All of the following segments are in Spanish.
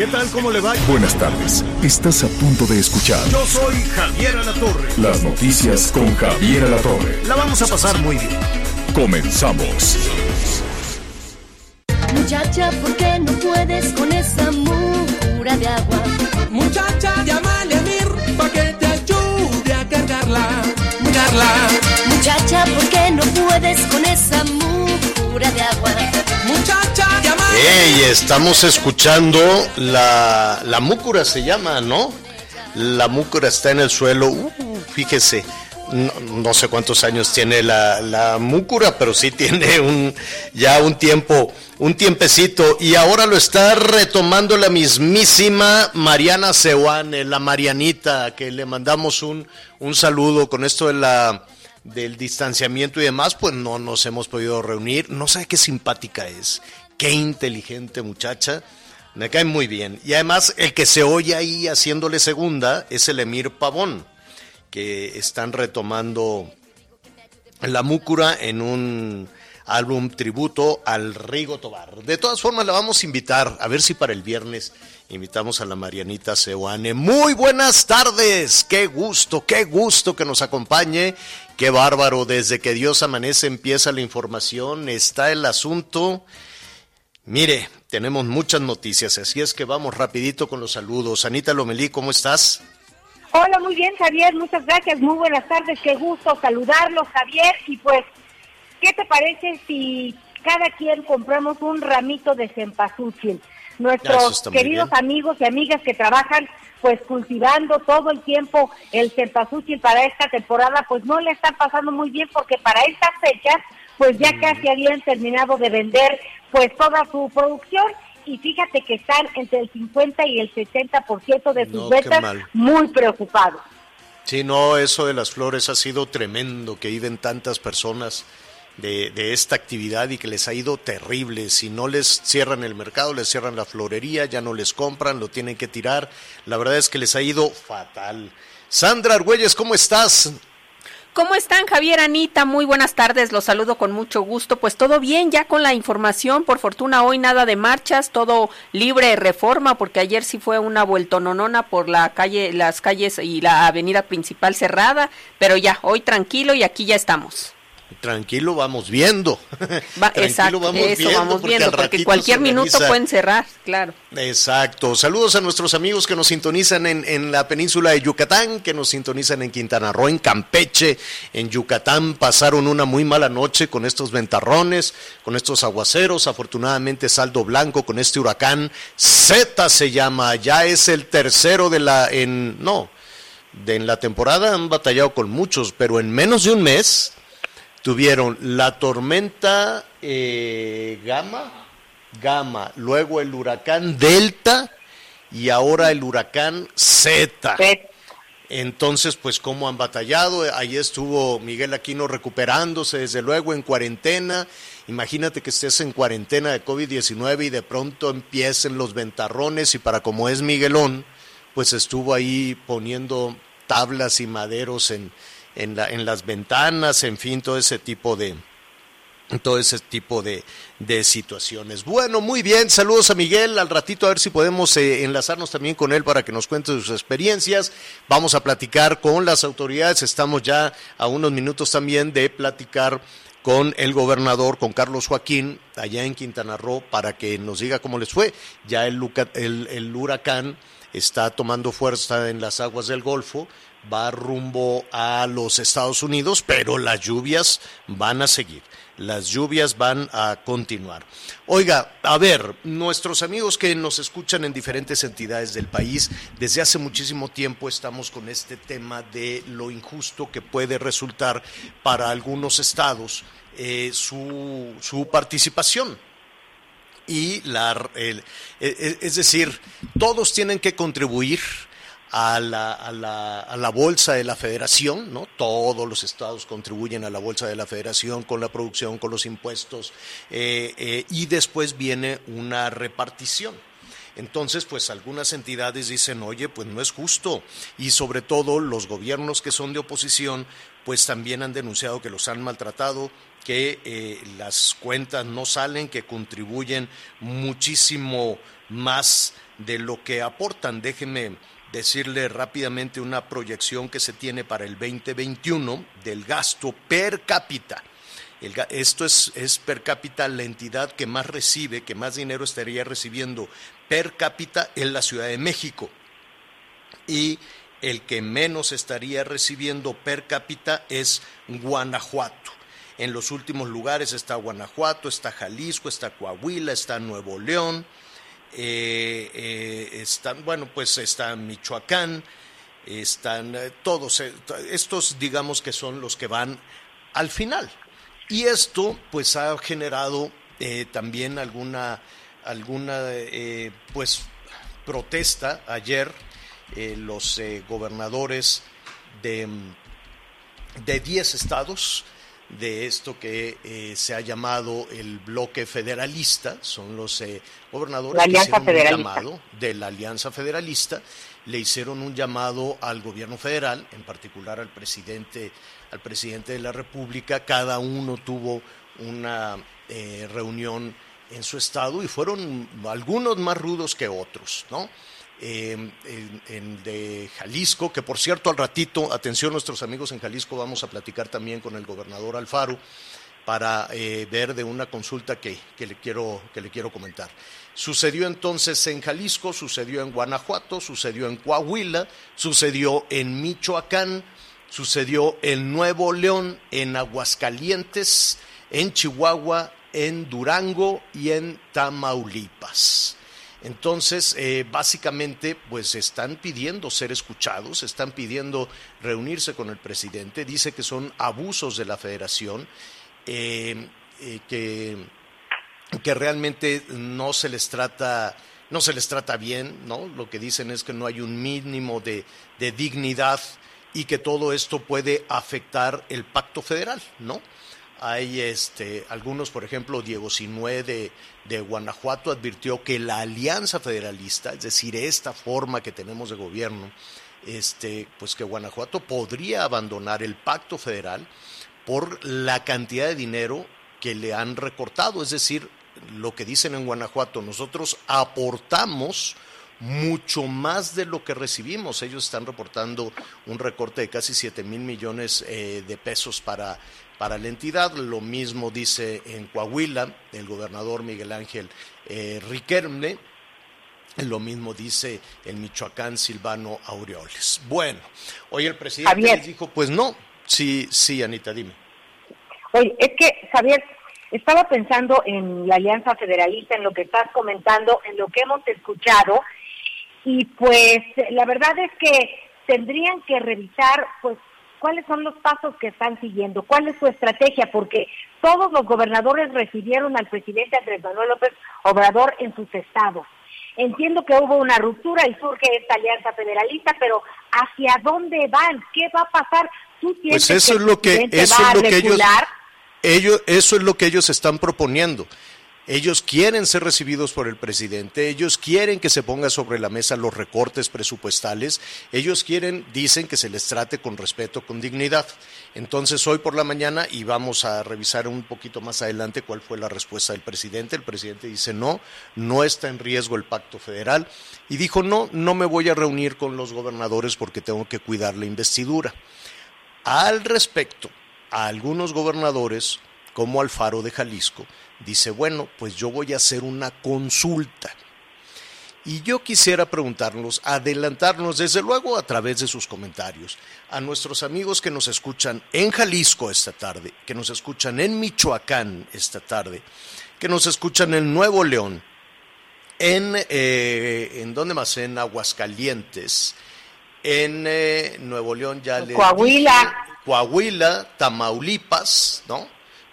¿Qué tal? ¿Cómo le va? Buenas tardes. Estás a punto de escuchar Yo soy Javier Alatorre. las noticias con Javier Alatorre. La vamos a pasar muy bien. Comenzamos. Muchacha, ¿por qué no puedes con esa mugura de agua? Muchacha, llámale a Mir pa' que te ayude a cargarla, cargarla. Muchacha, ¿por qué no puedes con esa mugura de agua? Estamos escuchando la, la se llama, ¿no? La múcura está en el suelo. Uh, fíjese, no, sé cuántos años tiene la, la pero sí tiene un ya un tiempo, un tiempecito. Y ahora lo está retomando la mismísima Mariana Seoane, la Marianita, que le mandamos un, un saludo con esto de la del distanciamiento y demás, pues no nos hemos podido reunir. No sé qué simpática es, qué inteligente muchacha. Me cae muy bien. Y además, el que se oye ahí haciéndole segunda es el Emir Pavón, que están retomando la múcura en un álbum tributo al Rigo Tobar. De todas formas, la vamos a invitar, a ver si para el viernes invitamos a la Marianita Seoane. Muy buenas tardes, qué gusto, qué gusto que nos acompañe, qué bárbaro, desde que Dios amanece empieza la información, está el asunto. Mire, tenemos muchas noticias, así es que vamos rapidito con los saludos. Anita Lomelí, ¿cómo estás? Hola, muy bien, Javier, muchas gracias, muy buenas tardes, qué gusto saludarlos, Javier, y pues, ¿qué te parece si cada quien compramos un ramito de cempasúchil? Nuestros queridos amigos y amigas que trabajan pues cultivando todo el tiempo el cempasúchil para esta temporada, pues no le están pasando muy bien porque para estas fechas pues ya Mm. casi habían terminado de vender pues toda su producción y fíjate que están entre el 50 y el 60% de sus No, ventas muy preocupados. Sí, no, eso de las flores ha sido tremendo, que viven tantas personas de, de esta actividad y que les ha ido terrible. Si no les cierran el mercado, les cierran la florería, ya no les compran, lo tienen que tirar. La verdad es que les ha ido fatal. Sandra Argüelles, ¿cómo estás? ¿Cómo están, Javier, Anita? Muy buenas tardes, los saludo con mucho gusto. Pues todo bien, ya con la información, por fortuna hoy nada de marchas, todo libre reforma, porque ayer sí fue una vueltononona por la calle, las calles y la avenida principal cerrada, pero ya, hoy tranquilo y aquí ya estamos. Tranquilo, vamos viendo. Va, Tranquilo, exacto, vamos eso viendo, vamos porque viendo, porque cualquier minuto pueden cerrar, claro. Exacto. Saludos a nuestros amigos que nos sintonizan en, en la península de Yucatán, que nos sintonizan en Quintana Roo, en Campeche, en Yucatán. Pasaron una muy mala noche con estos ventarrones, con estos aguaceros. Afortunadamente saldo blanco con este huracán. Z se llama, ya es el tercero de la... En, no, de, en la temporada han batallado con muchos, pero en menos de un mes tuvieron la tormenta eh, Gama, Gama, luego el huracán Delta y ahora el huracán Z. Entonces, pues cómo han batallado. Ahí estuvo Miguel Aquino recuperándose, desde luego, en cuarentena. Imagínate que estés en cuarentena de COVID-19 y de pronto empiecen los ventarrones y para como es Miguelón, pues estuvo ahí poniendo tablas y maderos en, en, la- en las ventanas, en fin, todo ese tipo de, todo ese tipo de, de situaciones. Bueno, muy bien, saludos a Miguel, al ratito a ver si podemos eh, enlazarnos también con él para que nos cuente sus experiencias. Vamos a platicar con las autoridades, estamos ya a unos minutos también de platicar con el gobernador, con Carlos Joaquín, allá en Quintana Roo, para que nos diga cómo les fue. Ya el, el huracán está tomando fuerza en las aguas del Golfo, va rumbo a los Estados Unidos, pero las lluvias van a seguir. Las lluvias van a continuar. Oiga, a ver, nuestros amigos que nos escuchan en diferentes entidades del país, desde hace muchísimo tiempo estamos con este tema de lo injusto que puede resultar para algunos estados eh, su, su participación y la, el- e- e- es decir, todos tienen que contribuir a la, a, la, a la bolsa de la federación, ¿no? Todos los estados contribuyen a la bolsa de la federación con la producción, con los impuestos, eh, eh, y después viene una repartición. Entonces, pues algunas entidades dicen, oye, pues no es justo. Y sobre todo los gobiernos que son de oposición, pues también han denunciado que los han maltratado, que eh, las cuentas no salen, que contribuyen muchísimo más de lo que aportan. Déjeme decirle rápidamente una proyección que se tiene para el 2021 del gasto per cápita. Esto es, es per cápita la entidad que más recibe, que más dinero estaría recibiendo per cápita en la Ciudad de México. Y el que menos estaría recibiendo per cápita es Guanajuato. En los últimos lugares está Guanajuato, está Jalisco, está Coahuila, está Nuevo León, eh, eh, están, bueno, pues está Michoacán, están eh, todos, estos digamos que son los que van al final. Y esto pues ha generado también alguna, alguna pues protesta ayer los gobernadores de, mm, de 10 estados de esto que eh, se ha llamado el bloque federalista, son los eh, gobernadores La que hicieron un llamado de la Alianza Federalista, le hicieron un llamado al gobierno federal, en particular al presidente, al presidente de la República, cada uno tuvo una eh, reunión en su estado y fueron algunos más rudos que otros, ¿no? En, en de Jalisco, que por cierto al ratito, atención nuestros amigos en Jalisco, vamos a platicar también con el gobernador Alfaro para eh, ver de una consulta que, que le quiero, que le quiero comentar. Sucedió entonces en Jalisco, sucedió en Guanajuato, sucedió en Coahuila, sucedió en Michoacán, sucedió en Nuevo León, en Aguascalientes, en Chihuahua, en Durango y en Tamaulipas. Entonces, eh, básicamente, pues están pidiendo ser escuchados, están pidiendo reunirse con el presidente, dice que son abusos de la federación, eh, eh, que, que realmente no se les trata, no se les trata bien, ¿no? Lo que dicen es que no hay un mínimo de, de dignidad y que todo esto puede afectar el pacto federal, ¿no? Hay este, algunos, por ejemplo, Diego Sinué de, de Guanajuato advirtió que la alianza federalista, es decir, esta forma que tenemos de gobierno, este, pues que Guanajuato podría abandonar el pacto federal por la cantidad de dinero que le han recortado. Es decir, lo que dicen en Guanajuato, nosotros aportamos mucho más de lo que recibimos. Ellos están reportando un recorte de casi 7 mil millones eh, de pesos para, para la entidad. Lo mismo dice en Coahuila el gobernador Miguel Ángel eh, Riquelme. Lo mismo dice en Michoacán Silvano Aureoles. Bueno, hoy el presidente Javier. les dijo, pues no, sí, sí, Anita, dime. Oye, es que, Javier, estaba pensando en la Alianza Federalista, en lo que estás comentando, en lo que hemos escuchado, y pues la verdad es que tendrían que revisar, pues, cuáles son los pasos que están siguiendo, cuál es su estrategia, porque todos los gobernadores recibieron al presidente Andrés Manuel López Obrador en sus estados. Entiendo que hubo una ruptura y surge esta alianza federalista, pero ¿hacia dónde van? ¿Qué va a pasar? ¿Tú Pues eso el es lo que eso es lo que ellos ellos eso es lo que ellos están proponiendo. Ellos quieren ser recibidos por el presidente, ellos quieren que se ponga sobre la mesa los recortes presupuestales, ellos quieren, dicen que se les trate con respeto, con dignidad. Entonces hoy por la mañana, y vamos a revisar un poquito más adelante cuál fue la respuesta del presidente, el presidente dice no, no está en riesgo el pacto federal, y dijo no, no me voy a reunir con los gobernadores porque tengo que cuidar la investidura. Al respecto, a algunos gobernadores, como Alfaro de Jalisco, dice, bueno, pues yo voy a hacer una consulta. Y yo quisiera preguntarnos, adelantarnos desde luego a través de sus comentarios, a nuestros amigos que nos escuchan en Jalisco esta tarde, que nos escuchan en Michoacán esta tarde, que nos escuchan en Nuevo León, en, eh, ¿en dónde más? En Aguascalientes, en eh, Nuevo León ya le Coahuila. Coahuila, Tamaulipas, ¿no?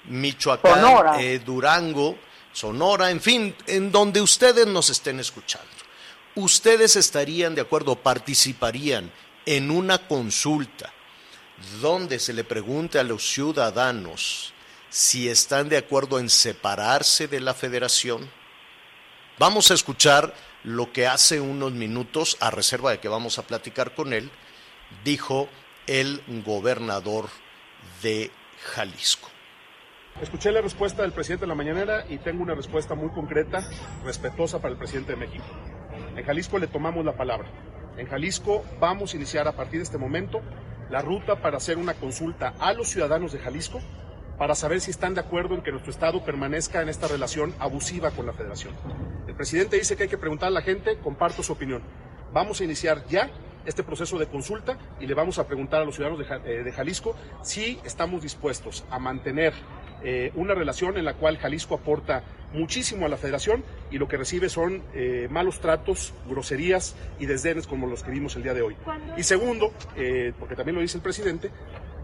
Michoacán, Sonora. eh, Durango, Sonora, en fin, en donde ustedes nos estén escuchando. Ustedes estarían de acuerdo, participarían en una consulta donde se le pregunte a los ciudadanos si están de acuerdo en separarse de la federación. Vamos a escuchar lo que hace unos minutos, a reserva de que vamos a platicar con él, dijo el gobernador de Jalisco. Escuché la respuesta del presidente de la mañanera y tengo una respuesta muy concreta, respetuosa para el presidente de México. En Jalisco le tomamos la palabra. En Jalisco vamos a iniciar a partir de este momento la ruta para hacer una consulta a los ciudadanos de Jalisco para saber si están de acuerdo en que nuestro Estado permanezca en esta relación abusiva con la Federación. El presidente dice que hay que preguntar a la gente, comparto su opinión. Vamos a iniciar ya este proceso de consulta y le vamos a preguntar a los ciudadanos de, eh, Jalisco si estamos dispuestos a mantener eh, una relación en la cual Jalisco aporta muchísimo a la federación y lo que recibe son eh, malos tratos, groserías y desdenes como los que vimos el día de hoy. Y segundo, porque también lo dice el presidente,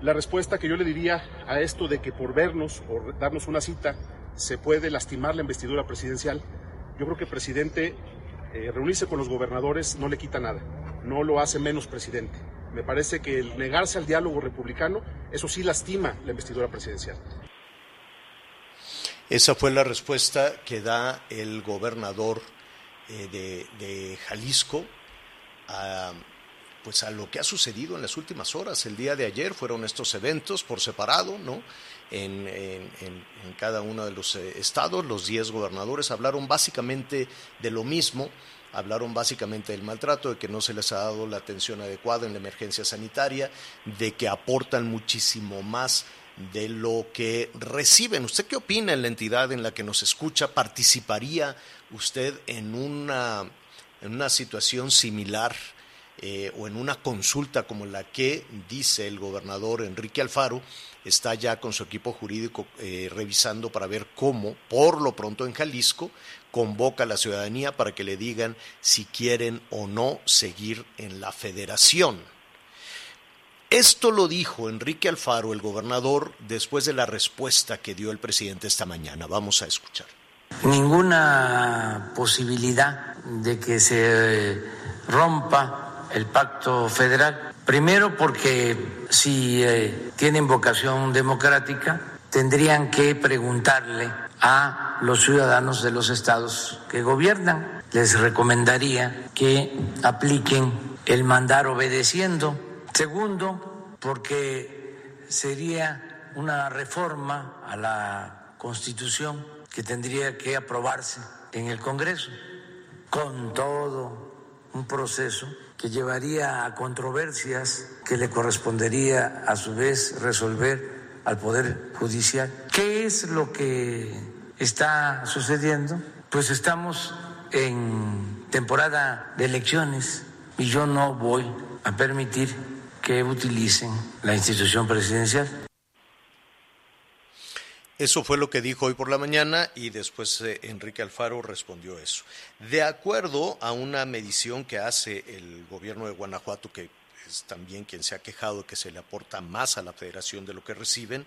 la respuesta que yo le diría a esto de que por vernos o darnos una cita se puede lastimar la investidura presidencial, yo creo que presidente reunirse con los gobernadores no le quita nada, no lo hace menos presidente. Me parece que el negarse al diálogo republicano, eso sí lastima la investidura presidencial. Esa fue la respuesta que da el gobernador eh, de, Jalisco a pues a lo que ha sucedido en las últimas horas. El día de ayer fueron estos eventos por separado, ¿no? En, cada uno de los eh, estados, los 10 gobernadores hablaron básicamente de lo mismo, hablaron básicamente del maltrato, de que no se les ha dado la atención adecuada en la emergencia sanitaria, de que aportan muchísimo más de lo que reciben. ¿Usted qué opina en la entidad en la que nos escucha? ¿Participaría usted en una, en una situación similar? Eh, o en una consulta como la que dice el gobernador Enrique Alfaro, está ya con su equipo jurídico eh, revisando para ver cómo, por lo pronto en Jalisco, convoca a la ciudadanía para que le digan si quieren o no seguir en la federación. Esto lo dijo Enrique Alfaro, el gobernador, después de la respuesta que dio el presidente esta mañana. Vamos a escuchar. Ninguna posibilidad de que se rompa el pacto federal. Primero porque si eh, tienen vocación democrática, tendrían que preguntarle a los ciudadanos de los estados que gobiernan. Les recomendaría que apliquen el mandar obedeciendo. Segundo, porque sería una reforma a la Constitución que tendría que aprobarse en el Congreso con todo un proceso que llevaría a controversias que le correspondería a su vez resolver al Poder Judicial. ¿Qué es lo que está sucediendo? Pues estamos en temporada de elecciones y yo no voy a permitir que utilicen la institución presidencial. Eso fue lo que dijo hoy por la mañana y después eh, Enrique Alfaro respondió eso. De acuerdo a una medición que hace el gobierno de Guanajuato, que es también quien se ha quejado de que se le aporta más a la federación de lo que reciben,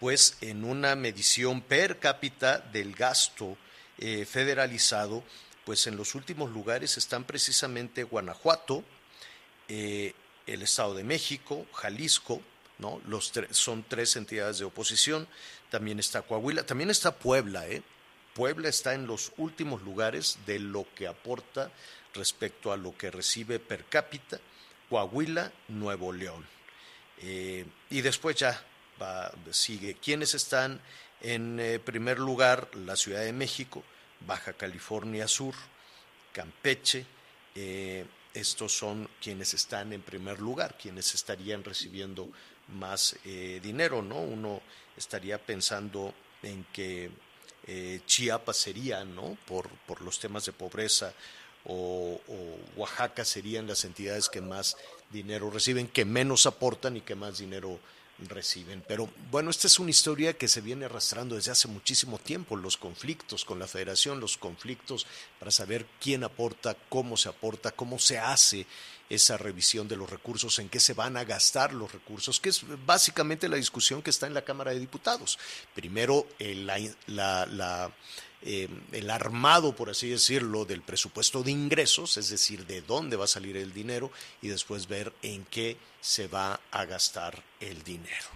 pues en una medición per cápita del gasto eh, federalizado, pues en los últimos lugares están precisamente Guanajuato, eh, el Estado de México, Jalisco, ¿no? Los son tres entidades de oposición también está Coahuila, también está Puebla, ¿eh? Puebla está en los últimos lugares de lo que aporta respecto a lo que recibe per cápita, Coahuila, Nuevo León. Eh, y después ya va, sigue. ¿Quiénes están en eh, primer lugar? La Ciudad de México, Baja California Sur, Campeche. Eh, estos son quienes están en primer lugar, quienes estarían recibiendo más dinero, ¿no? Uno estaría pensando en que eh, Chiapas sería, ¿no? Por, por, los temas de pobreza, o, Oaxaca serían las entidades que más dinero reciben, que menos aportan y que más dinero reciben. Pero bueno, esta es una historia que se viene arrastrando desde hace muchísimo tiempo, los conflictos con la federación, los conflictos para saber quién aporta, cómo se aporta, cómo se hace esa revisión de los recursos, en qué se van a gastar los recursos, que es básicamente la discusión que está en la Cámara de Diputados. Primero, eh, la, eh, el armado, por así decirlo, del presupuesto de ingresos, es decir, de dónde va a salir el dinero y después ver en qué se va a gastar el dinero.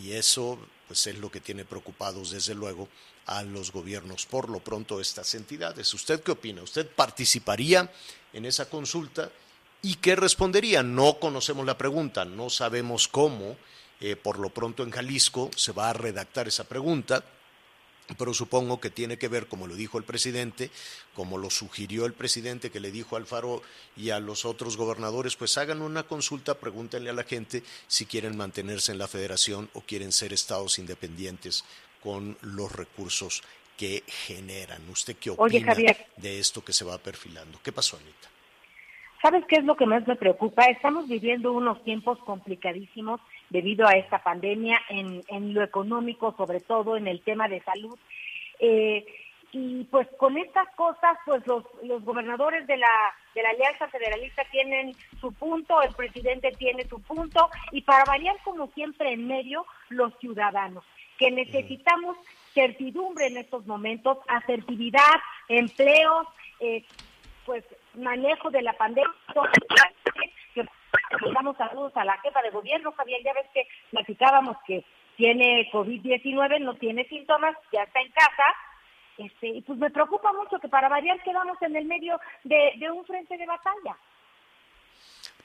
Y eso pues es lo que tiene preocupados desde luego a los gobiernos por lo pronto estas entidades. ¿Usted qué opina? ¿Usted participaría en esa consulta? ¿Y qué respondería? No conocemos la pregunta, no sabemos cómo. Eh, por lo pronto en Jalisco se va a redactar esa pregunta, pero supongo que tiene que ver, como lo dijo el presidente, como lo sugirió el presidente que le dijo al Faro y a los otros gobernadores, pues hagan una consulta, pregúntenle a la gente si quieren mantenerse en la federación o quieren ser estados independientes con los recursos que generan. ¿Usted qué opina de esto que se va perfilando? ¿Qué pasó, Anita? ¿Sabes qué es lo que más me preocupa? Estamos viviendo unos tiempos complicadísimos debido a esta pandemia en, en lo económico, sobre todo en el tema de salud. Eh, y pues con estas cosas, pues los, los gobernadores de la, de la Alianza Federalista tienen su punto, el presidente tiene su punto, y para variar como siempre en medio, los ciudadanos, que necesitamos certidumbre en estos momentos, asertividad, empleos, eh, pues manejo de la pandemia. Que damos saludos a la jefa de gobierno, Javier, ya ves que platicábamos que tiene COVID-19, no tiene síntomas, ya está en casa. Este, y pues me preocupa mucho que para variar quedamos en el medio de, un frente de batalla.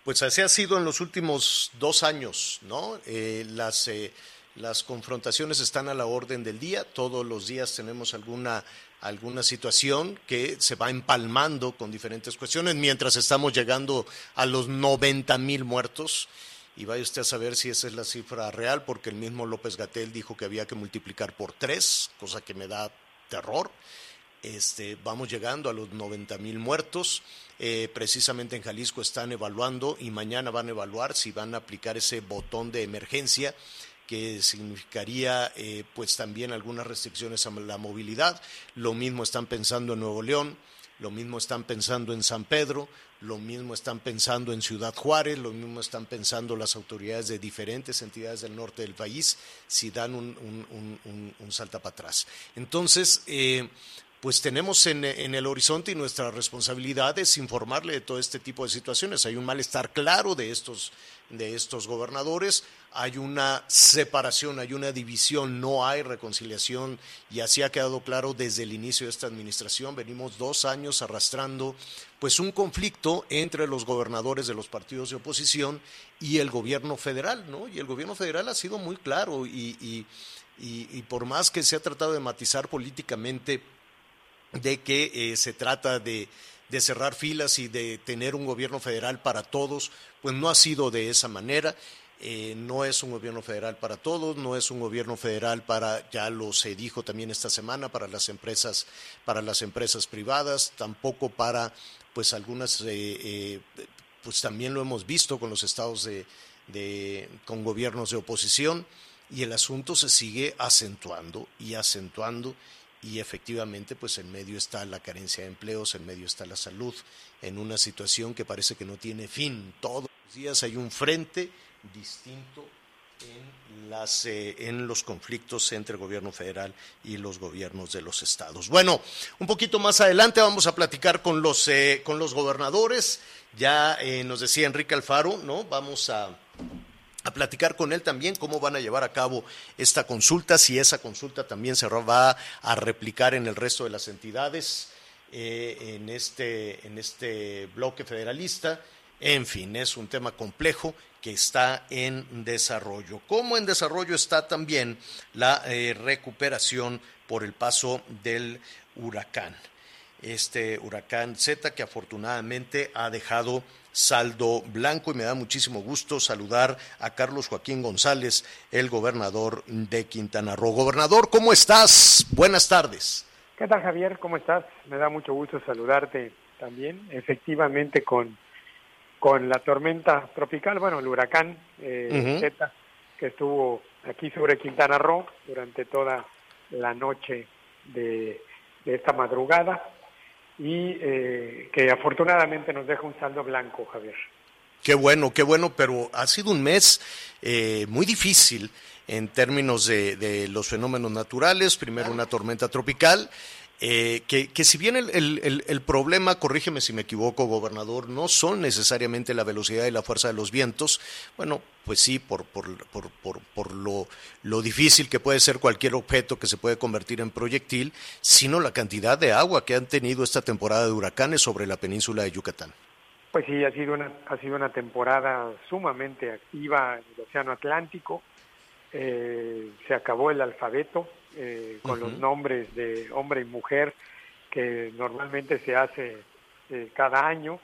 Pues así ha sido en los últimos dos años, ¿no? Eh, las eh, las confrontaciones están a la orden del día, todos los días tenemos alguna, alguna situación que se va empalmando con diferentes cuestiones, mientras estamos llegando a los 90 mil muertos. Y vaya usted a saber si esa es la cifra real, porque el mismo López Gatel dijo que había que multiplicar por tres, cosa que me da terror. Este, vamos llegando a los 90 mil muertos. Eh, precisamente en Jalisco están evaluando y mañana van a evaluar si van a aplicar ese botón de emergencia que significaría eh, pues también algunas restricciones a la movilidad. Lo mismo están pensando en Nuevo León, lo mismo están pensando en San Pedro, lo mismo están pensando en Ciudad Juárez, lo mismo están pensando las autoridades de diferentes entidades del norte del país si dan un, un, salta para atrás. Entonces, eh, pues tenemos en, el horizonte y nuestra responsabilidad es informarle de todo este tipo de situaciones. Hay un malestar claro de estos, de estos gobernadores, hay una separación, hay una división, no hay reconciliación y así ha quedado claro desde el inicio de esta administración. Venimos dos años arrastrando pues un conflicto entre los gobernadores de los partidos de oposición y el gobierno federal, ¿no? Y el gobierno federal ha sido muy claro y, y, y por más que se ha tratado de matizar políticamente, de que eh, se trata de, cerrar filas y de tener un gobierno federal para todos, pues no ha sido de esa manera. Eh, no es un gobierno federal para todos, no es un gobierno federal para, ya lo se dijo también esta semana, para las empresas, para las empresas privadas, tampoco para, pues algunas, eh, pues también lo hemos visto con los estados de, de, con gobiernos de oposición, y el asunto se sigue acentuando y acentuando y efectivamente pues en medio está la carencia de empleos, en medio está la salud, en una situación que parece que no tiene fin. Todos los días hay un frente distinto en, las, eh, en los conflictos entre el gobierno federal y los gobiernos de los estados. Bueno, un poquito más adelante vamos a platicar con los, eh, con los gobernadores. Ya eh, nos decía Enrique Alfaro, ¿no? Vamos a a platicar con él también cómo van a llevar a cabo esta consulta, si esa consulta también se va a replicar en el resto de las entidades eh, en, este, en este bloque federalista. En fin, es un tema complejo que está en desarrollo. Como en desarrollo está también la eh, recuperación por el paso del huracán. Este huracán Z que afortunadamente ha dejado saldo blanco y me da muchísimo gusto saludar a Carlos Joaquín González, el gobernador de Quintana Roo. Gobernador, ¿cómo estás? Buenas tardes. ¿Qué tal Javier? ¿Cómo estás? Me da mucho gusto saludarte también. Efectivamente con, con la tormenta tropical, bueno, el huracán eh, Z que estuvo aquí sobre Quintana Roo durante toda la noche de esta madrugada y eh, que afortunadamente nos deja un saldo blanco, Javier. Qué bueno, qué bueno, pero ha sido un mes eh, muy difícil en términos de, los fenómenos naturales. Primero una tormenta tropical eh, que, si bien el, el, el, problema, corrígeme si me equivoco, gobernador, no son necesariamente la velocidad y la fuerza de los vientos, bueno, pues sí, por, por, por, por, por lo, lo difícil que puede ser cualquier objeto que se puede convertir en proyectil, sino la cantidad de agua que han tenido esta temporada de huracanes sobre la península de Yucatán. Pues sí, ha sido una, ha sido una temporada sumamente activa en el Océano Atlántico. Eh, se acabó el alfabeto eh, con los nombres de hombre y mujer que normalmente se hace eh, cada año.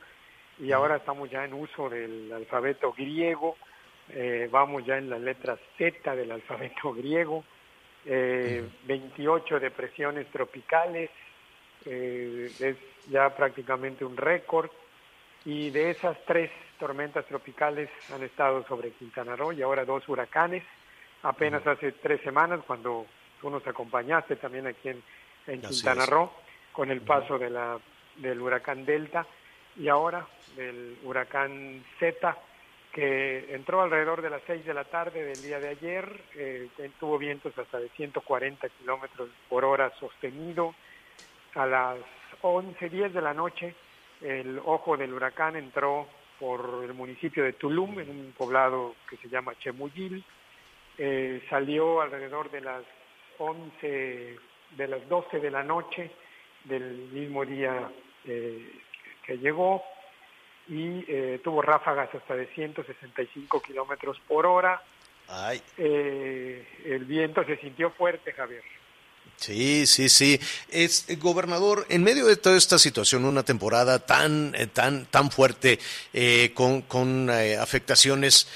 Y ahora estamos ya en uso del alfabeto griego, eh, vamos ya en la letra Z del alfabeto griego, 28 depresiones tropicales, es ya prácticamente un récord. Y de esas tres tormentas tropicales han estado sobre Quintana Roo y ahora dos huracanes, apenas hace tres semanas cuando tú nos acompañaste también aquí en, Quintana Roo con el paso de la, del huracán Delta y ahora del huracán Z que entró alrededor de las 6 de la tarde del día de ayer, eh, tuvo vientos hasta de 140 kilómetros por hora sostenido. A las 11, 10 de la noche, el ojo del huracán entró por el municipio de Tulum, en un poblado que se llama Chemuyil. Eh, salió alrededor de las 11 de las 12 de la noche del mismo día eh, que llegó y eh, tuvo ráfagas hasta de 165 kilómetros por hora. Eh, el viento se sintió fuerte, Javier. Sí, sí, sí. Es gobernador. En medio de toda esta situación, una temporada tan, tan, tan fuerte con, con afectaciones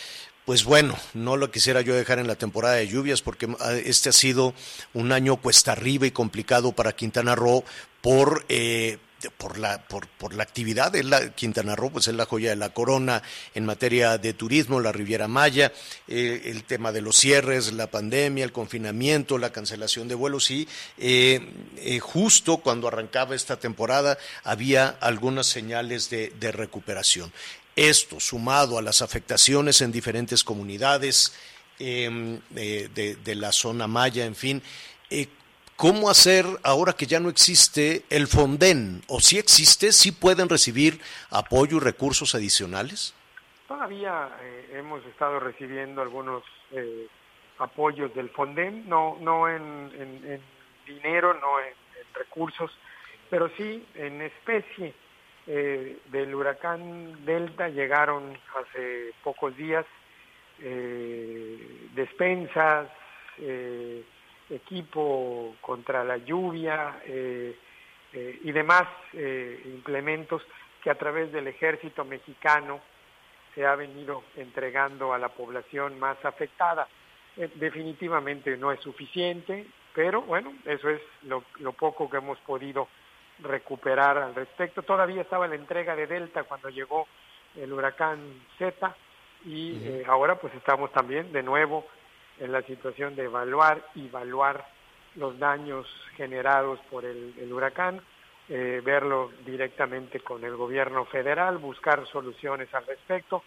pues bueno, no lo quisiera yo dejar en la temporada de lluvias porque ah, este ha sido un año cuesta arriba y complicado para Quintana Roo por eh, por la por, por la actividad de la Quintana Roo pues es la joya de la corona en materia de turismo la Riviera Maya eh, el tema de los cierres la pandemia el confinamiento la cancelación de vuelos y eh, justo cuando arrancaba esta temporada había algunas señales de, de recuperación esto, sumado a las afectaciones en diferentes comunidades em, de, la zona maya, en fin, eh, ¿cómo hacer ahora que ya no existe el Fonden? ¿O si existe, si pueden recibir apoyo y recursos adicionales? Todavía eh, hemos estado recibiendo algunos eh, apoyos del Fonden, no, no en, dinero, no en recursos, pero sí en especie eh, del huracán Delta llegaron hace pocos días eh, despensas, eh, equipo contra la lluvia y demás implementos que a través del ejército mexicano se ha venido entregando a la población más afectada. definitivamente no es suficiente, pero bueno, eso es lo poco que hemos podido recuperar al respecto. Todavía estaba la entrega de Delta cuando llegó el huracán Z y eh, ahora pues estamos también de nuevo en la situación de evaluar y evaluar los daños generados por el, huracán, eh, verlo directamente con el gobierno federal, buscar soluciones al respecto.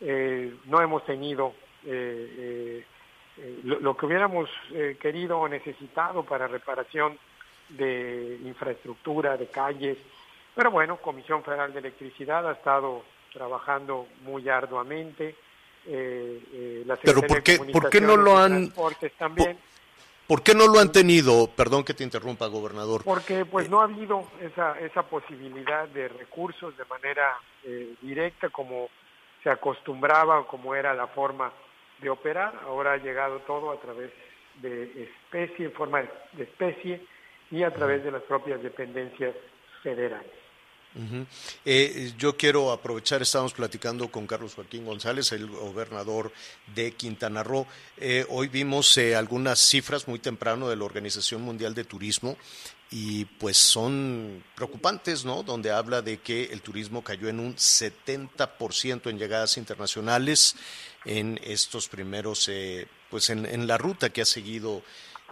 Eh, no hemos tenido lo, lo, que hubiéramos querido o necesitado para reparación de infraestructura, de calles. Pero bueno, Comisión Federal de Electricidad ha estado trabajando muy arduamente. Eh, eh, la Pero ¿por qué, ¿por qué no lo han... También. ¿Por, qué no lo han tenido? Perdón que te interrumpa, gobernador. Porque pues no ha habido esa, esa posibilidad de recursos de manera eh, directa como se acostumbraba o como era la forma de operar. Ahora ha llegado todo a través de especie, en forma de especie, y a través de las propias dependencias federales. Eh, yo quiero aprovechar, estamos platicando con Carlos Joaquín González, el gobernador de Quintana Roo. Eh, hoy vimos eh, algunas cifras muy temprano de la Organización Mundial de Turismo y pues son preocupantes, ¿no? Donde habla de que el turismo cayó en un 70% en llegadas internacionales en estos primeros, pues en, en la ruta que ha seguido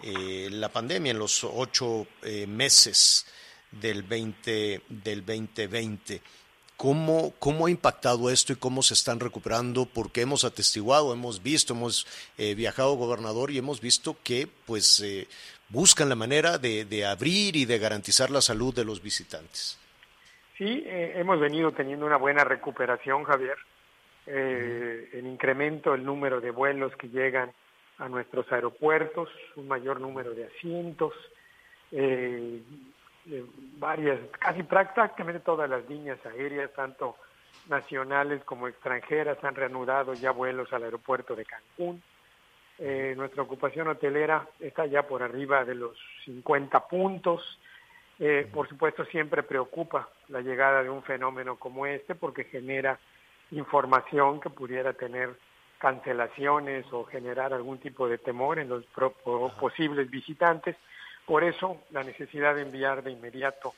eh, la pandemia en los ocho eh, meses del, 20, del 2020. ¿Cómo, ¿Cómo ha impactado esto y cómo se están recuperando? Porque hemos atestiguado, hemos visto, hemos eh, viajado, gobernador, y hemos visto que, pues, buscan la manera de, de abrir y de garantizar la salud de los visitantes. Sí, eh, hemos venido teniendo una buena recuperación, Javier. Eh, el incremento el número de vuelos que llegan a nuestros aeropuertos, un mayor número de asientos, eh, eh, varias, casi prácticamente todas las líneas aéreas, tanto nacionales como extranjeras, han reanudado ya vuelos al aeropuerto de Cancún. Eh, nuestra ocupación hotelera está ya por arriba de los 50 puntos. Eh, por supuesto, siempre preocupa la llegada de un fenómeno como este porque genera información que pudiera tener cancelaciones o generar algún tipo de temor en los posibles visitantes. Por eso, la necesidad de enviar de inmediato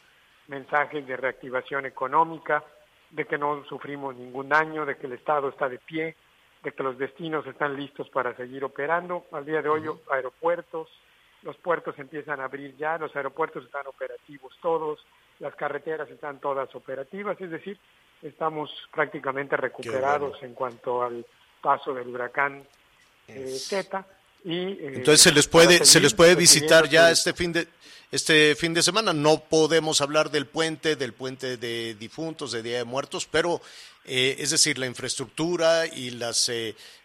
mensajes de reactivación económica, de que no sufrimos ningún daño, de que el Estado está de pie, de que los destinos están listos para seguir operando. Al día de hoy, aeropuertos, los puertos empiezan a abrir ya, los aeropuertos están operativos todos, las carreteras están todas operativas, es decir, estamos prácticamente recuperados en cuanto al paso del huracán eh, Zeta. Y, eh, Entonces se les puede se les puede visitar ya este fin de este fin de semana. No podemos hablar del puente, del puente de difuntos, de Día de Muertos, pero eh, es decir, la infraestructura y las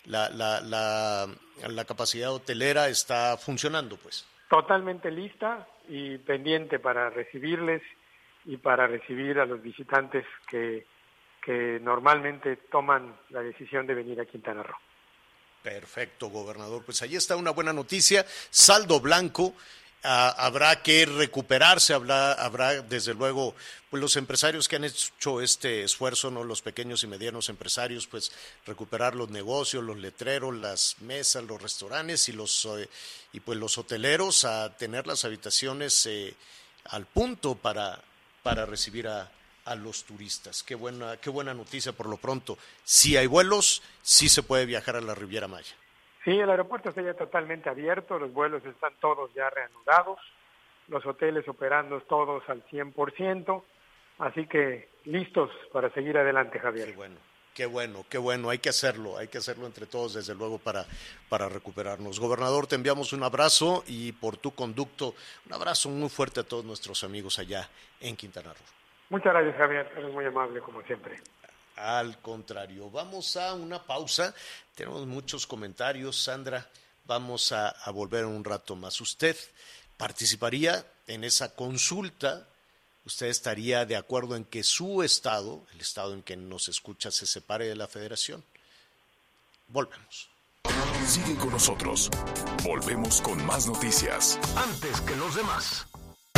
la, la, la, la capacidad hotelera está funcionando, pues. Totalmente lista y pendiente para recibirles y para recibir a los visitantes que, que normalmente toman la decisión de venir a Quintana Roo. Perfecto, gobernador. Pues ahí está una buena noticia. Saldo blanco. Ah, habrá que recuperarse, habrá, habrá desde luego pues los empresarios que han hecho este esfuerzo, no los pequeños y medianos empresarios, pues recuperar los negocios, los letreros, las mesas, los restaurantes y los eh, y pues los hoteleros a tener las habitaciones eh, al punto para para recibir a, a los turistas. Qué buena, qué buena noticia por lo pronto. Si hay vuelos, sí se puede viajar a la Riviera Maya. Sí, el aeropuerto está ya totalmente abierto, los vuelos están todos ya reanudados, los hoteles operando todos al 100%, así que listos para seguir adelante, Javier. Qué bueno. Qué bueno, qué bueno, hay que hacerlo, hay que hacerlo entre todos, desde luego, para, para recuperarnos. Gobernador, te enviamos un abrazo y por tu conducto, un abrazo muy fuerte a todos nuestros amigos allá en Quintana Roo. Muchas gracias, Javier. Eres muy amable, como siempre. Al contrario, vamos a una pausa. Tenemos muchos comentarios. Sandra, vamos a, a volver un rato más. ¿Usted participaría en esa consulta? ¿Usted estaría de acuerdo en que su estado, el estado en que nos escucha, se separe de la federación? Volvemos. Sigue con nosotros. Volvemos con más noticias. Antes que los demás.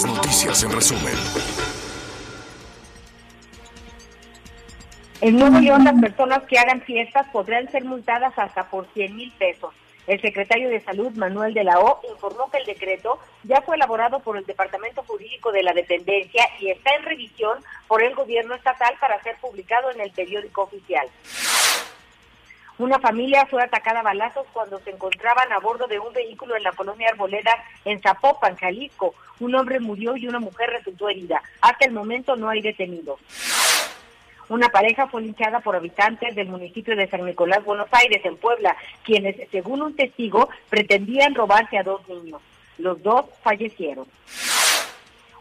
Las noticias en resumen. En Nuevo León, las personas que hagan fiestas podrán ser multadas hasta por 100 mil pesos. El secretario de Salud, Manuel de la O, informó que el decreto ya fue elaborado por el Departamento Jurídico de la Dependencia y está en revisión por el gobierno estatal para ser publicado en el periódico oficial. Una familia fue atacada a balazos cuando se encontraban a bordo de un vehículo en la colonia Arboleda en Zapopan, Jalisco. Un hombre murió y una mujer resultó herida. Hasta el momento no hay detenidos. Una pareja fue linchada por habitantes del municipio de San Nicolás, Buenos Aires, en Puebla, quienes, según un testigo, pretendían robarse a dos niños. Los dos fallecieron.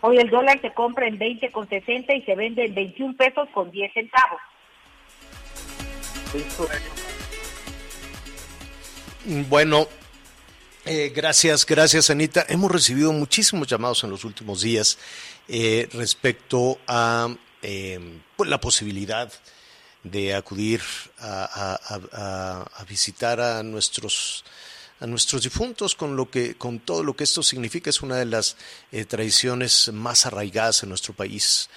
Hoy el dólar se compra en 20,60 y se vende en 21 pesos con 10 centavos. Bueno, eh, gracias, gracias Anita. Hemos recibido muchísimos llamados en los últimos días eh, respecto a eh, pues, la posibilidad de acudir a, visitar a nuestros a nuestros difuntos con lo que con todo lo que esto significa es una de las eh, tradiciones más arraigadas en nuestro país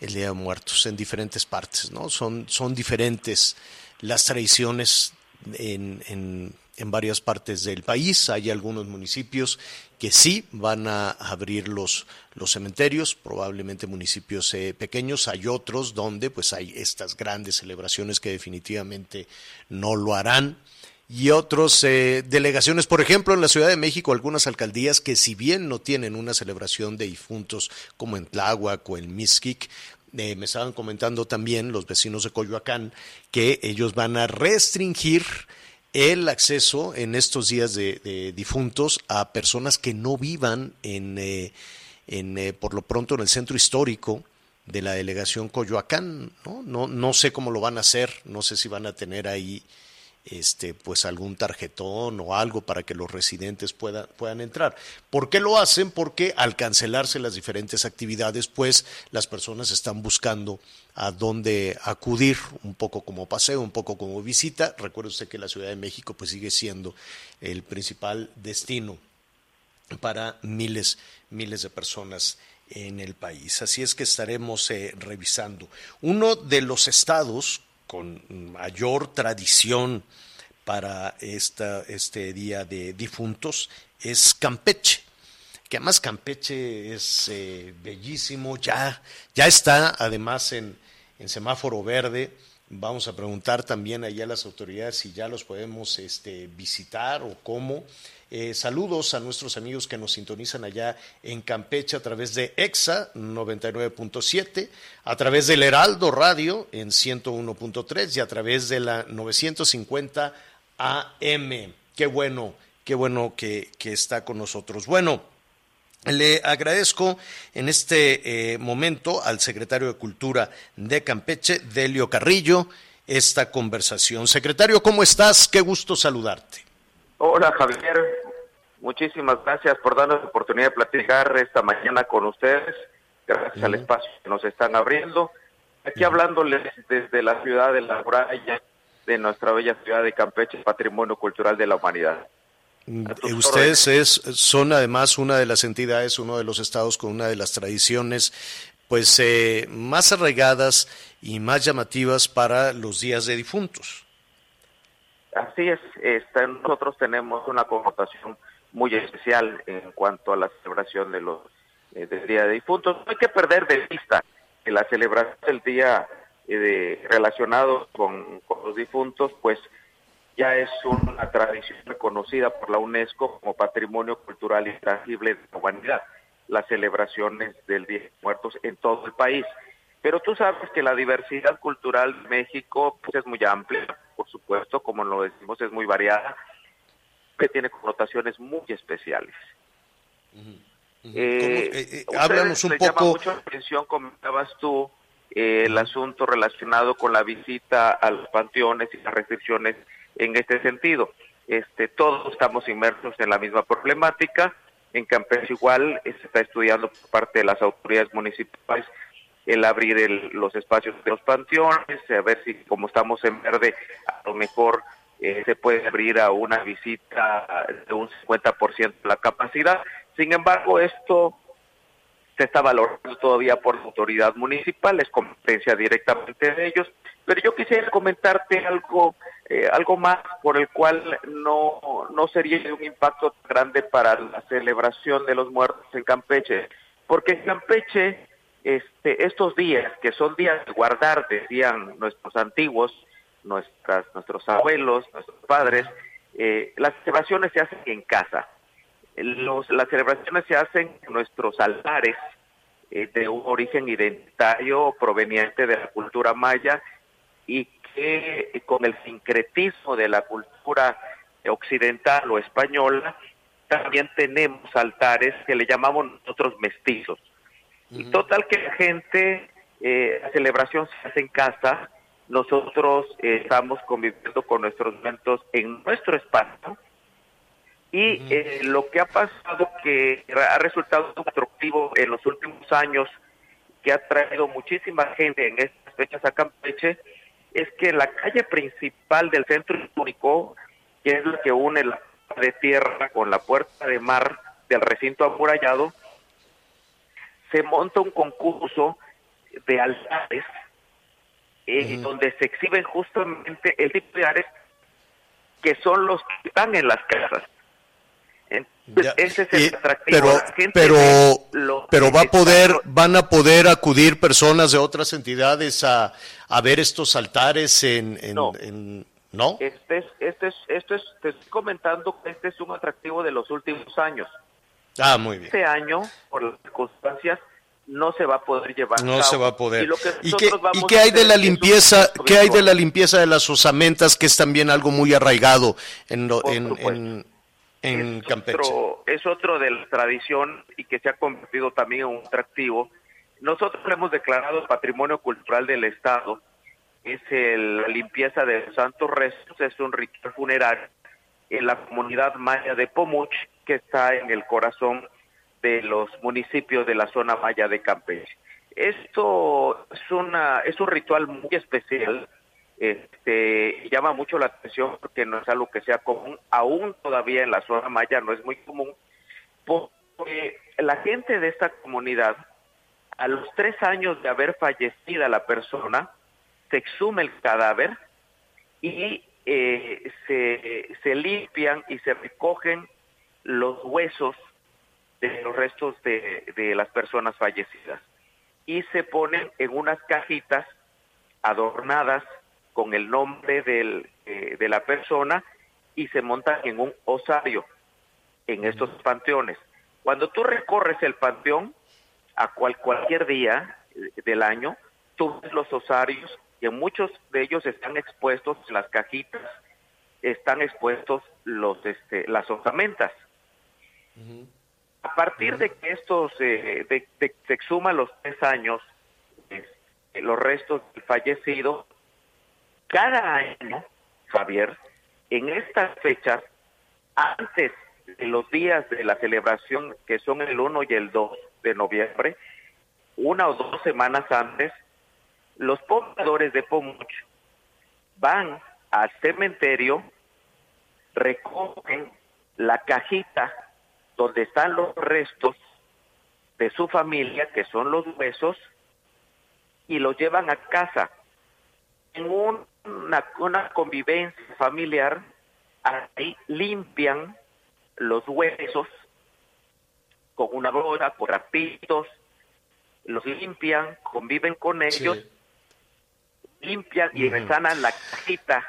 el Día de Muertos en diferentes partes no son son diferentes las tradiciones en, en en varias partes del país. Hay algunos municipios que sí van a abrir los, los cementerios, probablemente municipios eh, pequeños. Hay otros donde pues hay estas grandes celebraciones que definitivamente no lo harán. Y otras eh, delegaciones, por ejemplo, en la Ciudad de México, algunas alcaldías que si bien no tienen una celebración de difuntos como en Tláhuac o en Mixquic, eh, me estaban comentando también los vecinos de Coyoacán que ellos van a restringir el acceso en estos días de, difuntos a personas que no vivan en, eh, en eh, por lo pronto en el centro histórico de la delegación Coyoacán, ¿no? No, no sé cómo lo van a hacer, no sé si van a tener ahí este, pues algún tarjetón o algo para que los residentes puedan, puedan entrar. ¿Por qué lo hacen? Porque al cancelarse las diferentes actividades, pues las personas están buscando a dónde acudir, un poco como paseo, un poco como visita. Recuerde usted que la Ciudad de México pues sigue siendo el principal destino para miles, miles de personas en el país. Así es que estaremos eh, revisando. Uno de los estados con mayor tradición para esta, este día de difuntos es Campeche que además Campeche es eh, bellísimo, ya, ya está además en, en, semáforo verde. Vamos a preguntar también allá a las autoridades si ya los podemos este, visitar o cómo. Eh, saludos a nuestros amigos que nos sintonizan allá en Campeche a través de EXA 99.7, a través del Heraldo Radio en 101.3 y a través de la 950 AM. Qué bueno, qué bueno que, está con nosotros. Bueno, le agradezco en este eh, momento al secretario de Cultura de Campeche, Delio Carrillo, esta conversación. Secretario, ¿cómo estás? Qué gusto saludarte. Hola Javier, muchísimas gracias por darnos la oportunidad de platicar esta mañana con ustedes, gracias al espacio que nos están abriendo. Aquí hablándoles desde la ciudad de La Muralla, de nuestra bella ciudad de Campeche, Patrimonio Cultural de la Humanidad. Mm, ustedes es, son además una de las entidades, uno de los estados con una de las tradiciones pues eh, más arraigadas y más llamativas para los días de difuntos. Así es, este, nosotros tenemos una connotación muy especial en cuanto a la celebración de los eh, del Día de Difuntos. No hay que perder de vista que la celebración del día eh, de, relacionado con, los difuntos, pues ya es una tradición reconocida por la UNESCO como Patrimonio Cultural Intangible de la Humanidad, las celebraciones del Día de Muertos en todo el país. Pero tú sabes que la diversidad cultural de México pues, es muy amplia, por supuesto, como lo decimos, es muy variada, que tiene connotaciones muy especiales. Eh, eh, eh, háblanos un poco. Llama mucho la atención, comentabas tú, el asunto relacionado con la visita a los panteones y las restricciones en este sentido. Este, todos estamos inmersos en la misma problemática. En Campeche igual se está estudiando por parte de las autoridades municipales el abrir los espacios de los panteones, a ver si como estamos en verde, a lo mejor eh, se puede abrir a una visita de un 50% de la capacidad. Sin embargo, esto se está valorando todavía por la autoridad municipal, es competencia directamente de ellos. Pero yo quisiera comentarte algo, eh, algo más por el cual no, no sería un impacto grande para la celebración de los muertos en Campeche, porque en Campeche este, estos días, que son días de guardar, decían nuestros antiguos, nuestras, nuestros abuelos, nuestros padres, eh, las celebraciones se hacen en casa. Los, las celebraciones se hacen en nuestros altares eh, de un origen identitario proveniente de la cultura maya y que con el sincretismo de la cultura occidental o española, también tenemos altares que le llamamos nosotros mestizos. Y total que la gente, eh, la celebración se hace en casa, nosotros eh, estamos conviviendo con nuestros eventos en nuestro espacio. Y eh, lo que ha pasado que ha resultado atractivo en los últimos años, que ha traído muchísima gente en estas fechas a Campeche, es que la calle principal del centro histórico, que es la que une la de tierra con la puerta de mar del recinto amurallado, se monta un concurso de altares eh, donde se exhiben justamente el tipo de altares que son los que están en las casas. Entonces, ese es el Y- atractivo. pero La gente pero lo va a poder van a poder acudir personas de otras entidades a, a ver estos altares en, en- No. en- ¿no? Este es, este es, esto es, te estoy comentando que este es un atractivo de los últimos años. Ah, muy bien. Este año, por las circunstancias, no se va a poder llevar. No a se va a poder. Y, lo que ¿Y nosotros qué, vamos y qué a hay de la limpieza? ¿Qué hay de la limpieza de las osamentas, que es también algo muy arraigado en, lo- en, en, en es Campeche? Otro, es otro de la tradición y que se ha convertido también en un atractivo. Nosotros hemos declarado Patrimonio Cultural del Estado. Es el- la limpieza de los santos restos, es un ritual funerario en la comunidad maya de Pomuch, que está en el corazón de los municipios de la zona maya de Campeche. Esto es, una, es un ritual muy especial este, llama mucho la atención porque no es algo que sea común, aún todavía en la zona maya no es muy común, porque la gente de esta comunidad, a los tres años de haber fallecida la persona, se exhume el cadáver y eh, se, se limpian y se recogen los huesos de los restos de, de las personas fallecidas. Y se ponen en unas cajitas adornadas con el nombre del, eh, de la persona y se montan en un osario en estos panteones. Cuando tú recorres el panteón a cual, cualquier día eh, del año, tú ves los osarios y en muchos de ellos están expuestos las cajitas, están expuestos los este, las osamentas. A partir de que estos eh, de, de- se exhuman los tres años eh, los restos del fallecido, cada año, Javier, en estas fechas, antes de los días de la celebración, que son el 1 y el 2 de noviembre, una o dos semanas antes, los pobladores de Pomuch van al cementerio, recogen la cajita donde están los restos de su familia, que son los huesos, y los llevan a casa. En un- una, una convivencia familiar, ahí limpian los huesos con una broda, con rapitos, los limpian, conviven con ellos, limpian y Ujú. resanan la cajita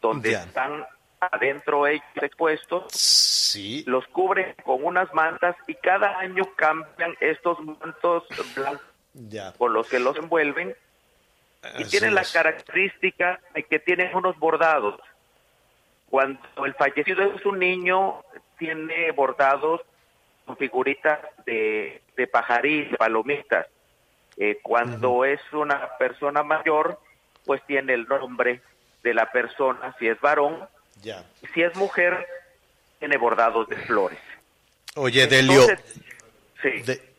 donde Ya. están adentro ellos expuestos, Sí. los cubren con unas mantas y cada año cambian estos mantos blancos Ya. con los que los envuelven y Así tienen la característica de que tienen unos bordados. Cuando el fallecido es un niño, tiene bordados con figuritas de, de palomitas. Eh, cuando es una persona mayor, pues tiene el nombre de la persona, si es varón, Ya. si es mujer, tiene bordados de flores. Oye, Delio, Entonces, sí. de-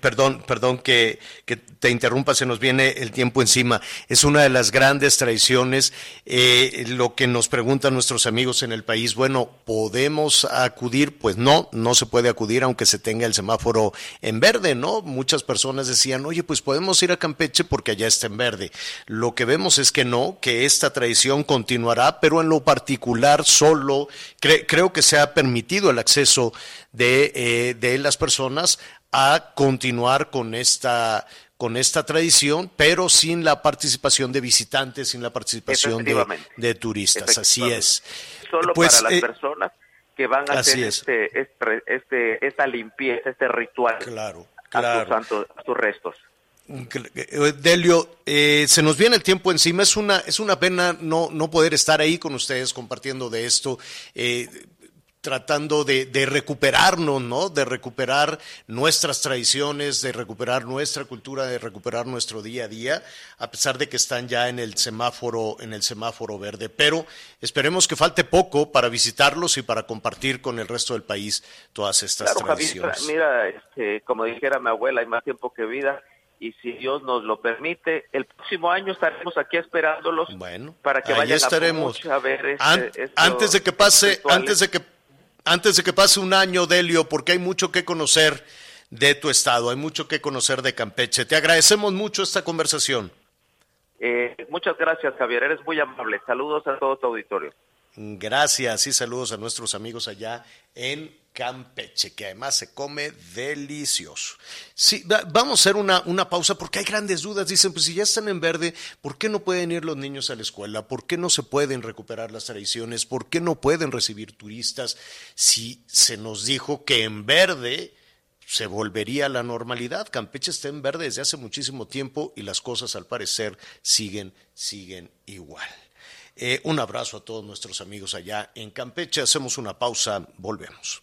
Perdón, perdón que, que te interrumpa, se nos viene el tiempo encima. Es una de las grandes tradiciones. eh, lo que nos preguntan nuestros amigos en el país, bueno, ¿podemos acudir? Pues no, no se puede acudir aunque se tenga el semáforo en verde, ¿no? Muchas personas decían, oye, pues podemos ir a Campeche porque allá está en verde. Lo que vemos es que no, que esta tradición continuará, pero en lo particular solo, cre- creo que se ha permitido el acceso de, eh, de las personas a continuar con esta con esta tradición, pero sin la participación de visitantes, sin la participación de, turistas. Así es. Solo Pues, para las eh, personas que van a hacer es. este, este, este, esta limpieza, este ritual Claro, a, sus santos, a sus restos. Eh, Delio, eh, se nos viene el tiempo encima. Es una, es una pena no, no poder estar ahí con ustedes compartiendo de esto, eh, tratando de, de recuperarnos, ¿no? De recuperar nuestras tradiciones, de recuperar nuestra cultura, de recuperar nuestro día a día, a pesar de que están ya en el semáforo, en el semáforo verde. Pero esperemos que falte poco para visitarlos y para compartir con el resto del país todas estas Claro, Javier, tradiciones. mira, este, como dijera mi abuela, hay más tiempo que vida y si Dios nos lo permite, el próximo año estaremos aquí esperándolos para que vayan estaremos. a, a ver este- An- estos antes de que pase, antes de que antes de que pase un año, Delio, porque hay mucho que conocer de tu estado, hay mucho que conocer de Campeche. Te agradecemos mucho esta conversación. Eh, muchas gracias, Javier, eres muy amable. Saludos a todo tu auditorio. Gracias y saludos a nuestros amigos allá en Campeche, que además se come delicioso. Sí, vamos a hacer una, una, pausa porque hay grandes dudas. Dicen, pues si ya están en verde, ¿por qué no pueden ir los niños a la escuela? ¿Por qué no se pueden recuperar las tradiciones? ¿Por qué no pueden recibir turistas? Si se nos dijo que en verde se volvería a la normalidad. Campeche está en verde desde hace muchísimo tiempo y las cosas al parecer siguen, siguen igual. Eh, un abrazo a todos nuestros amigos allá en Campeche. Hacemos una pausa, volvemos.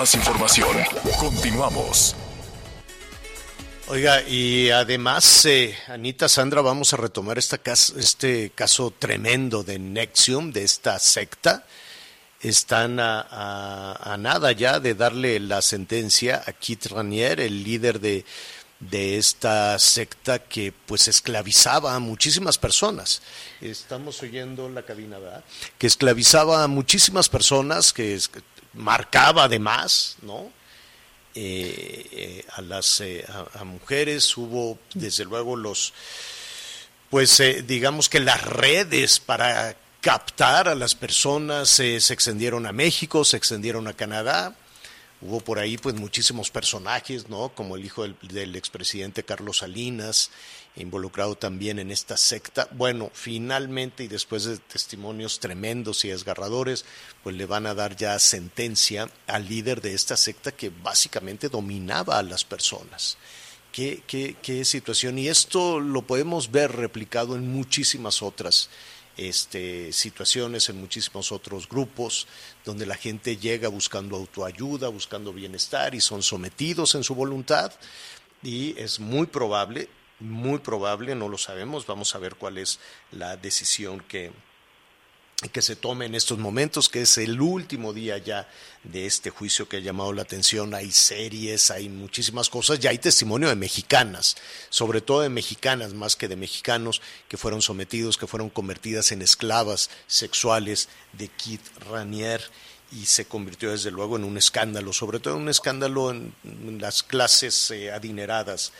Más información. Continuamos. Oiga, y además, eh, Anita Sandra, vamos a retomar esta este caso tremendo de Nexium, de esta secta. Están a, nada ya de darle la sentencia a Kit Ranier, el líder de, de esta secta que pues esclavizaba a muchísimas personas. Estamos oyendo la cabina, ¿verdad? Que esclavizaba a muchísimas personas, que marcaba además, ¿no? Eh, eh, a las eh, a, mujeres hubo desde luego los pues digamos que las redes para captar a las personas se extendieron a México se extendieron a Canadá hubo por ahí pues muchísimos personajes no como el hijo del, del expresidente Carlos Salinas involucrado también en esta secta. Bueno, finalmente y después de testimonios tremendos y desgarradores, pues le van a dar ya sentencia al líder de esta secta que básicamente dominaba a las personas. Qué, qué, qué situación. Y esto lo podemos ver replicado en muchísimas otras este, situaciones, en muchísimos otros grupos, donde la gente llega buscando autoayuda, buscando bienestar y son sometidos en su voluntad. Y es muy probable muy probable, no lo sabemos, vamos a ver cuál es la decisión que, que se tome en estos momentos, que es el último día ya de este juicio que ha llamado la atención. Hay series, hay muchísimas cosas, ya hay testimonio de mexicanas, sobre todo de mexicanas más que de mexicanos que fueron sometidos, que fueron convertidas en esclavas sexuales de Kit Ranier y se convirtió desde luego en un escándalo, sobre todo en un escándalo en, las clases eh, adineradas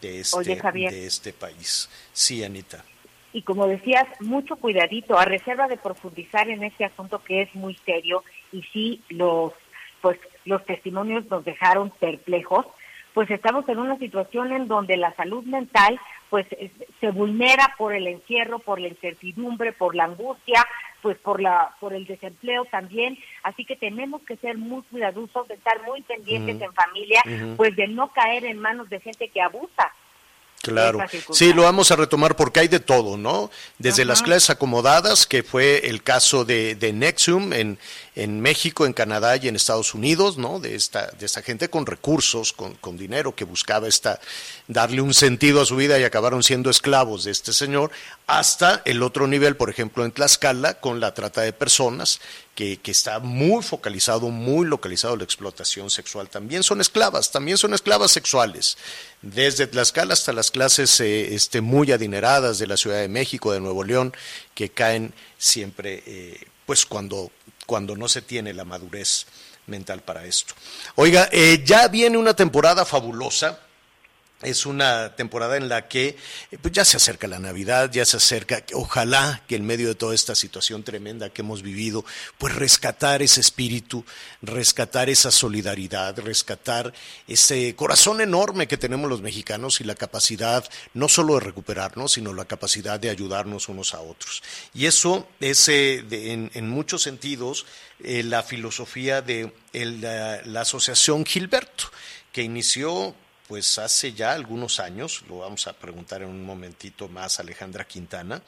de este, de este país. Sí, Anita. Y como decías, mucho cuidadito, a reserva de profundizar en este asunto que es muy serio y sí los pues los testimonios nos dejaron perplejos, pues estamos en una situación en donde la salud mental pues se vulnera por el encierro, por la incertidumbre, por la angustia, pues por la por el desempleo también, así que tenemos que ser muy cuidadosos, de estar muy pendientes en familia, pues de no caer en manos de gente que abusa. Claro, sí, lo vamos a retomar porque hay de todo, ¿no? Desde las clases acomodadas, que fue el caso de, de Nexium en, en México, en Canadá y en Estados Unidos, ¿no? De esta, de esta gente con recursos, con, con, dinero, que buscaba esta, darle un sentido a su vida y acabaron siendo esclavos de este señor, hasta el otro nivel, por ejemplo, en Tlaxcala, con la trata de personas, que, está muy focalizado, muy localizado la explotación sexual. También son esclavas, también son esclavas sexuales, desde Tlaxcala hasta las clases eh, este, muy adineradas de la Ciudad de México, de Nuevo León, que caen siempre, eh, pues cuando cuando no se tiene la madurez mental para esto. Oiga, eh, ya viene una temporada fabulosa es una temporada en la que eh, pues ya se acerca la Navidad, ya se acerca, ojalá que en medio de toda esta situación tremenda que hemos vivido, pues rescatar ese espíritu, rescatar esa solidaridad, rescatar ese corazón enorme que tenemos los mexicanos y la capacidad no solo de recuperarnos, sino la capacidad de ayudarnos unos a otros. Y eso es eh, en, muchos sentidos eh, la filosofía de la Asociación Gilberto, que inició pues hace ya algunos años, lo vamos a preguntar en un momentito más a Alejandra Quintana,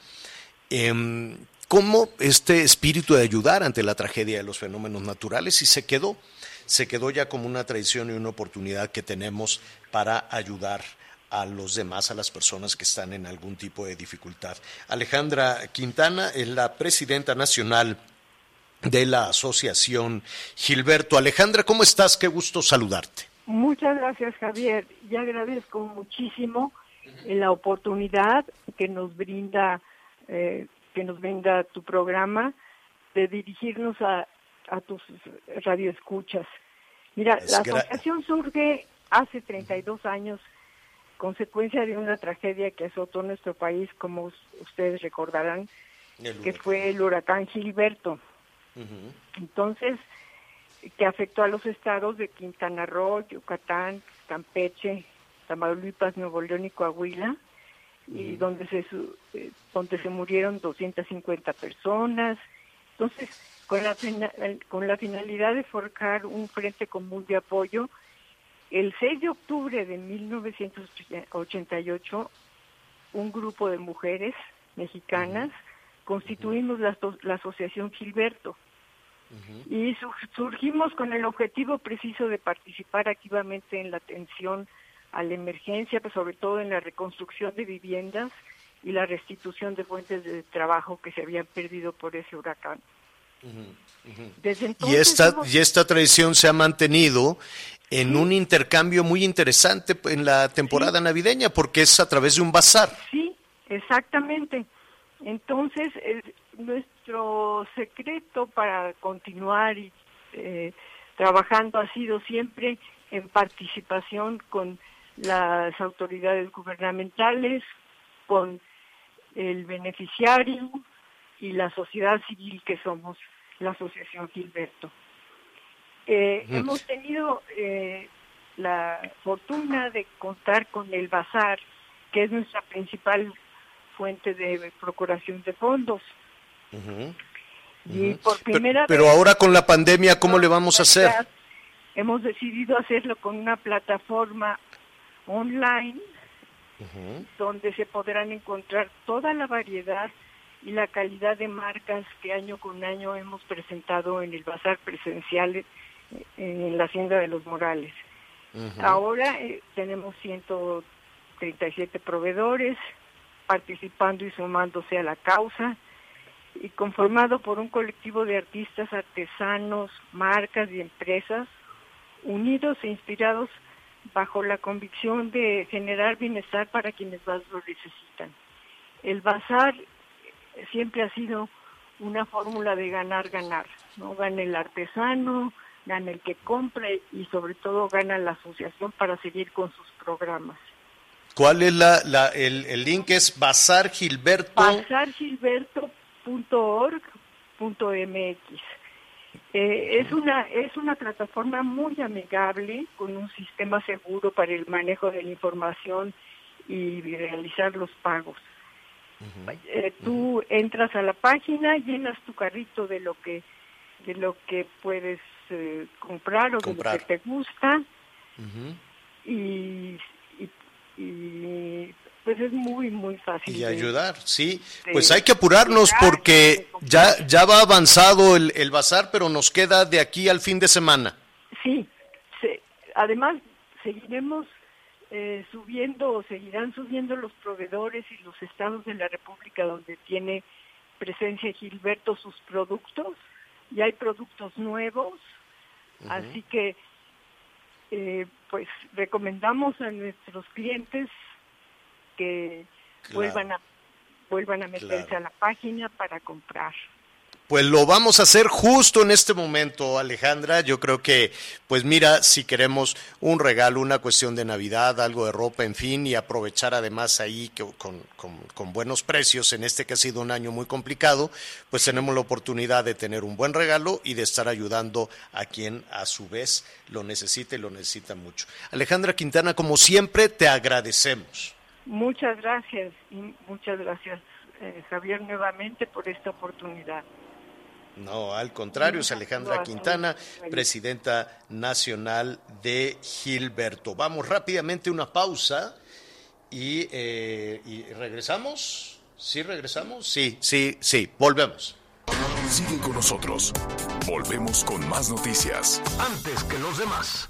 eh, cómo este espíritu de ayudar ante la tragedia de los fenómenos naturales y se quedó, se quedó ya como una tradición y una oportunidad que tenemos para ayudar a los demás, a las personas que están en algún tipo de dificultad. Alejandra Quintana es la presidenta nacional de la Asociación Gilberto. Alejandra, ¿cómo estás? Qué gusto saludarte. Muchas gracias, Javier. Y agradezco muchísimo la oportunidad que nos brinda eh, que nos brinda tu programa de dirigirnos a, a tus radioescuchas. Mira, la asociación surge hace 32 años consecuencia de una tragedia que azotó nuestro país, como ustedes recordarán, que fue el huracán Gilberto. Entonces, que afectó a los estados de Quintana Roo, Yucatán, Campeche, Tamaulipas, Nuevo León y Coahuila, y donde se eh, donde se murieron 250 personas. Entonces, con la con la finalidad de forjar un frente común de apoyo, el 6 de octubre de 1988, un grupo de mujeres mexicanas constituimos la, la Asociación Gilberto. Y surgimos con el objetivo preciso de participar activamente en la atención a la emergencia, pues sobre todo en la reconstrucción de viviendas y la restitución de fuentes de trabajo que se habían perdido por ese huracán. y esta y esta tradición se ha mantenido en un intercambio muy interesante en la temporada navideña porque es a través de un bazar. Sí, exactamente. Entonces, nuestro secreto para continuar y eh, trabajando ha sido siempre en participación con las autoridades gubernamentales, con el beneficiario y la sociedad civil que somos la Asociación Gilberto. Eh, hemos tenido eh, la fortuna de contar con el Bazar, que es nuestra principal fuente de procuración de fondos. Y por primera pero, pero ahora con la pandemia, ¿cómo le vamos a hacer? Hemos decidido hacerlo con una plataforma online donde se podrán encontrar toda la variedad y la calidad de marcas que año con año hemos presentado en el bazar presencial eh, en la Hacienda de los Morales. Ahora eh, tenemos 137 proveedores participando y sumándose a la causa y conformado por un colectivo de artistas, artesanos, marcas y empresas unidos e inspirados bajo la convicción de generar bienestar para quienes más lo necesitan. El bazar siempre ha sido una fórmula de ganar, ganar, ¿no? Gana el artesano, gana el que compre y sobre todo gana la asociación para seguir con sus programas. ¿Cuál es la, la el, el, link? Es bazargilberto. bazargilberto.org.mx. Eh, es una es una plataforma muy amigable con un sistema seguro para el manejo de la información y realizar los pagos. Eh, tú entras a la página, llenas tu carrito de lo que de lo que puedes eh, comprar o de lo que te gusta. Y, y pues es muy, muy fácil. Y ayudar, sí. Pues hay que apurarnos porque ya, ya va avanzado el, el bazar, pero nos queda de aquí al fin de semana. Sí, además seguiremos eh, subiendo o seguirán subiendo los proveedores y los estados de la República donde tiene presencia Gilberto sus productos. Y hay productos nuevos, así que eh, pues recomendamos a nuestros clientes que vuelvan a vuelvan a meterse a la página para comprar. Pues lo vamos a hacer justo en este momento, Alejandra. Yo creo que, pues mira, si queremos un regalo, una cuestión de Navidad, algo de ropa, en fin, y aprovechar además ahí que, con, con, buenos precios, en este que ha sido un año muy complicado, pues tenemos la oportunidad de tener un buen regalo y de estar ayudando a quien a su vez lo necesite y lo necesita mucho. Alejandra Quintana, como siempre, te agradecemos. Muchas gracias y muchas gracias, eh, Javier, nuevamente por esta oportunidad. No, al contrario, es Alejandra Quintana, presidenta nacional de Gilberto. Vamos rápidamente a una pausa y, eh, y regresamos. ¿Sí regresamos? Sí, sí, sí, volvemos. Sigue con nosotros. Volvemos con más noticias. Antes que los demás.